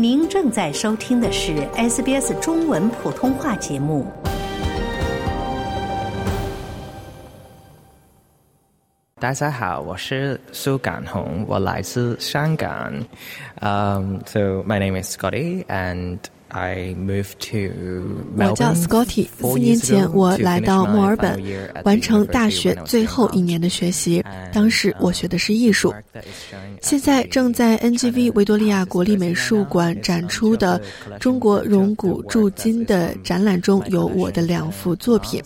您正在收听的是 SBS 中文普通话节目。大家好，我是苏港红，我来自香港。Um, so my name is Scotty, and I moved to 我叫 Scotty。四年前，我来到墨尔本，完成大学最后一年的学习。当时我学的是艺术。现在正在 NGV 维多利亚国立美术馆展出的中国熔骨铸金的展览中有我的两幅作品。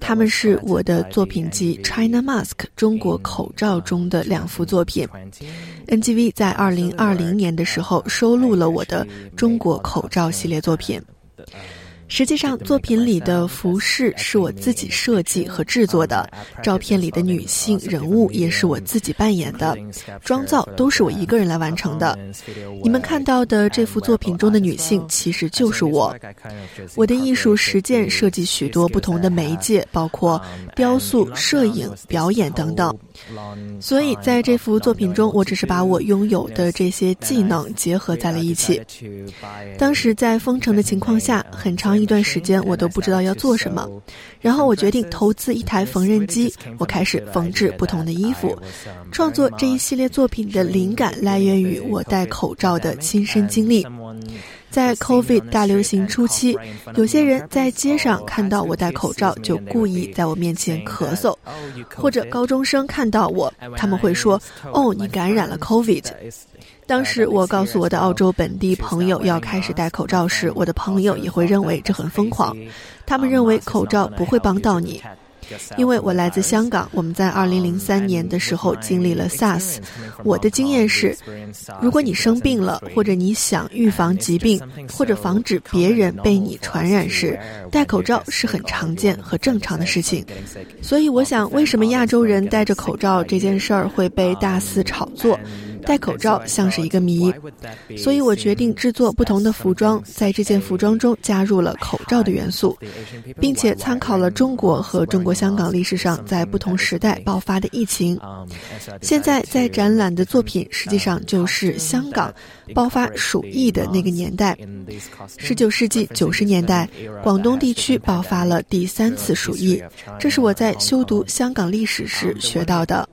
他们是我的作品集《China Mask》中国口罩中的两幅作品。NGV 在二零二零年的时候收录了我的中国口罩系列作品。实际上，作品里的服饰是我自己设计和制作的，照片里的女性人物也是我自己扮演的，妆造都是我一个人来完成的。你们看到的这幅作品中的女性，其实就是我。我的艺术实践涉及许多不同的媒介，包括雕塑、摄影、表演等等。所以，在这幅作品中，我只是把我拥有的这些技能结合在了一起。当时在封城的情况下，很长。一段时间我都不知道要做什么，然后我决定投资一台缝纫机，我开始缝制不同的衣服。创作这一系列作品的灵感来源于我戴口罩的亲身经历。在 COVID 大流行初期，有些人在街上看到我戴口罩，就故意在我面前咳嗽；或者高中生看到我，他们会说：“哦，你感染了 COVID。”当时我告诉我的澳洲本地朋友要开始戴口罩时，我的朋友也会认为这很疯狂。他们认为口罩不会帮到你，因为我来自香港，我们在2003年的时候经历了 SARS。我的经验是，如果你生病了，或者你想预防疾病，或者防止别人被你传染时，戴口罩是很常见和正常的事情。所以我想，为什么亚洲人戴着口罩这件事儿会被大肆炒作？戴口罩像是一个谜，所以我决定制作不同的服装，在这件服装中加入了口罩的元素，并且参考了中国和中国香港历史上在不同时代爆发的疫情。现在在展览的作品实际上就是香港爆发鼠疫的那个年代。十九世纪九十年代，广东地区爆发了第三次鼠疫，这是我在修读香港历史时学到的。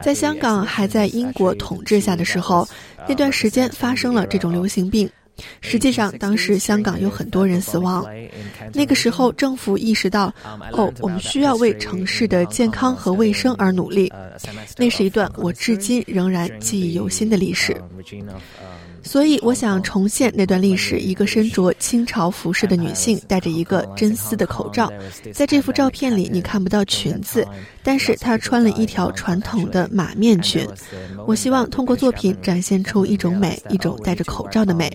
在香港还在英。我统治下的时候，那段时间发生了这种流行病。实际上，当时香港有很多人死亡。那个时候，政府意识到，哦，我们需要为城市的健康和卫生而努力。那是一段我至今仍然记忆犹新的历史。所以，我想重现那段历史：一个身着清朝服饰的女性，戴着一个真丝的口罩。在这幅照片里，你看不到裙子，但是她穿了一条传统的马面裙。我希望通过作品展现出一种美，一种戴着口罩的美。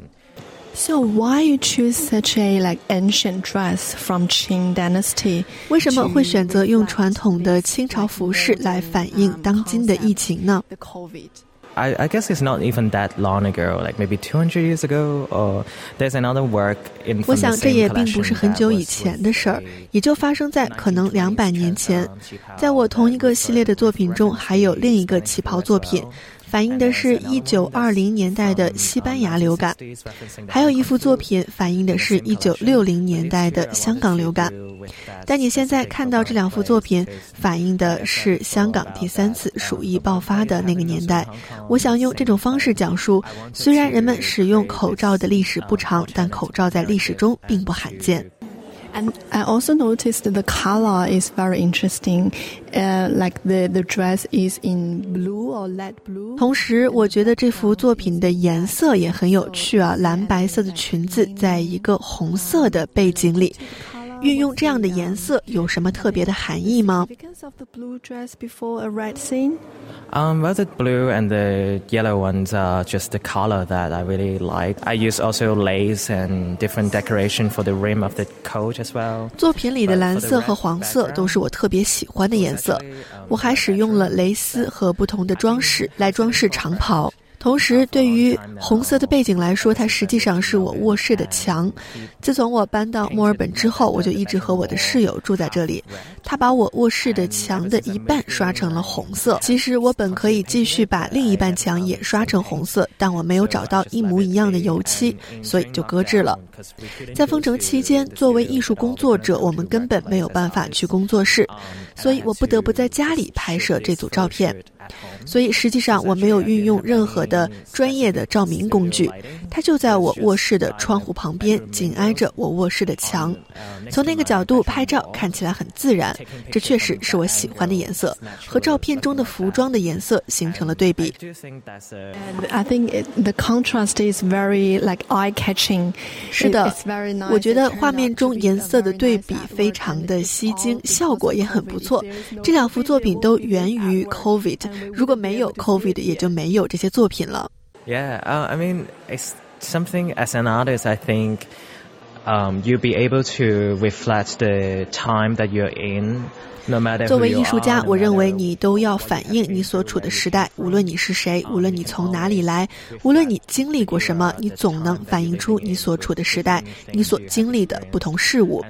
So why you choose such a like ancient dress from Qing dynasty？为什么会选择用传统的清朝服饰来反映当今的疫情呢？I, I guess it's not even that long ago, like maybe 200 years ago, or there's another work in 我想这也并不是很久以前的事儿，也就发生在可能两百年前。在我同一个系列的作品中，还有另一个旗袍作品。反映的是一九二零年代的西班牙流感，还有一幅作品反映的是一九六零年代的香港流感。但你现在看到这两幅作品，反映的是香港第三次鼠疫爆发的那个年代。我想用这种方式讲述：虽然人们使用口罩的历史不长，但口罩在历史中并不罕见。And I also noticed the color is very interesting. Uh, like the the dress is in blue or light blue. 同时，我觉得这幅作品的颜色也很有趣啊，蓝白色的裙子在一个红色的背景里。运用这样的颜色有什么特别的含义吗？Um, well, the blue and the yellow ones are just the color that I really like. I use also lace and different decoration for the rim of the coat as well. 作品里的蓝色和黄色都是我特别喜欢的颜色。我还使用了蕾丝和不同的装饰来装饰长袍。 同时，对于红色的背景来说，它实际上是我卧室的墙。自从我搬到墨尔本之后，我就一直和我的室友住在这里。他把我卧室的墙的一半刷成了红色。其实我本可以继续把另一半墙也刷成红色，但我没有找到一模一样的油漆，所以就搁置了。在封城期间，作为艺术工作者，我们根本没有办法去工作室，所以我不得不在家里拍摄这组照片。所以实际上我没有运用任何的专业的照明工具，它就在我卧室的窗户旁边，紧挨着我卧室的墙。从那个角度拍照看起来很自然，这确实是我喜欢的颜色，和照片中的服装的颜色形成了对比。I think the contrast is very like eye catching。是的，我觉得画面中颜色的对比非常的吸睛，效果也很不错。这两幅作品都源于 COVID。如果没有 COVID，也就没有这些作品了。Yeah, uh, I mean, it's something as an artist, I think, um, you'll be able to reflect the time that you're in. 作为艺术家，我认为你都要反映你所处的时代。无论你是谁，无论你从哪里来，无论你经历过什么，你总能反映出你所处的时代，你所经历的不同事物。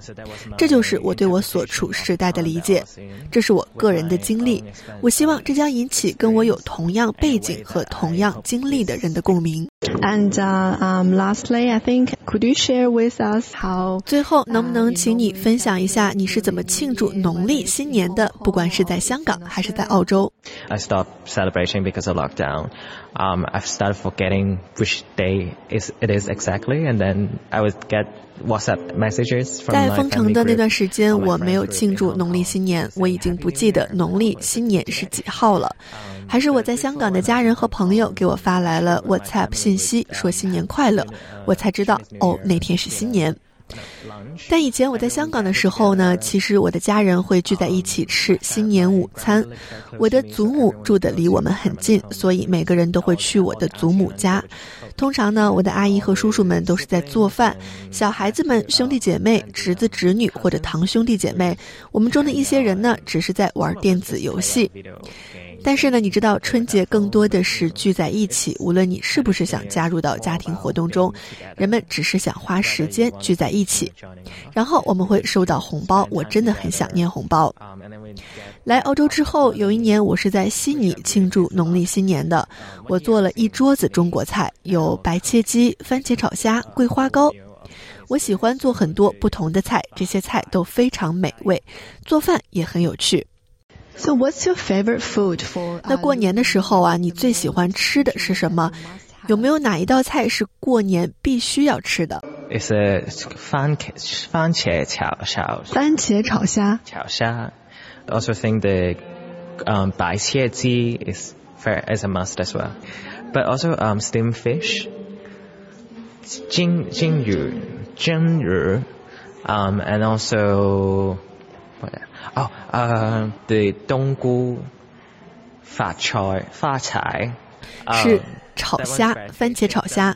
这就是我对我所处时代的理解，这是我个人的经历。我希望这将引起跟我有同样背景和同样经历的人的共鸣。And um, lastly, I think could you share with us how？最后，能不能请你分享一下你是怎么庆祝农历新？今年的，不管是在香港还是在澳洲。I stopped celebrating because of lockdown. Um, I've started forgetting which day is it is exactly, and then I would get WhatsApp messages from 在封城的那段时间，我没有庆祝农历新年，我已经不记得农历新年是几号了。还是我在香港的家人和朋友给我发来了 WhatsApp 信息，说新年快乐，我才知道哦，那天是新年。但以前我在香港的时候呢，其实我的家人会聚在一起吃新年午餐。我的祖母住的离我们很近，所以每个人都会去我的祖母家。通常呢，我的阿姨和叔叔们都是在做饭，小孩子们、兄弟姐妹、侄子侄女或者堂兄弟姐妹，我们中的一些人呢，只是在玩电子游戏。但是呢，你知道春节更多的是聚在一起，无论你是不是想加入到家庭活动中，人们只是想花时间聚在一起。然后我们会收到红包，我真的很想念红包。来澳洲之后，有一年我是在悉尼庆祝农历新年的，我做了一桌子中国菜，有白切鸡、番茄炒虾、桂花糕。我喜欢做很多不同的菜，这些菜都非常美味，做饭也很有趣。So what's your favorite food for？那过年的时候啊，你最喜欢吃的是什么？有没有哪一道菜是过年必须要吃的？It's a 番茄番茄炒虾番茄炒虾炒虾。Also think the um 白切鸡 is fair as a must as well. But also um steamed fish. 金金鱼蒸鱼 um and also 哦，呃，对，冬菇发菜是炒虾，番茄炒虾，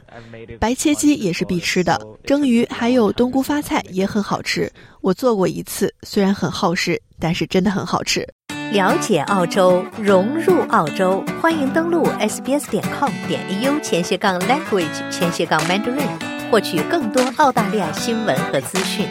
白切鸡也是必吃的，蒸鱼还有冬菇发菜也很好吃。我做过一次，虽然很耗时，但是真的很好吃。了解澳洲，融入澳洲，欢迎登录 sbs 点 com 点 au 前斜杠 language 前斜杠 mandarin，获取更多澳大利亚新闻和资讯。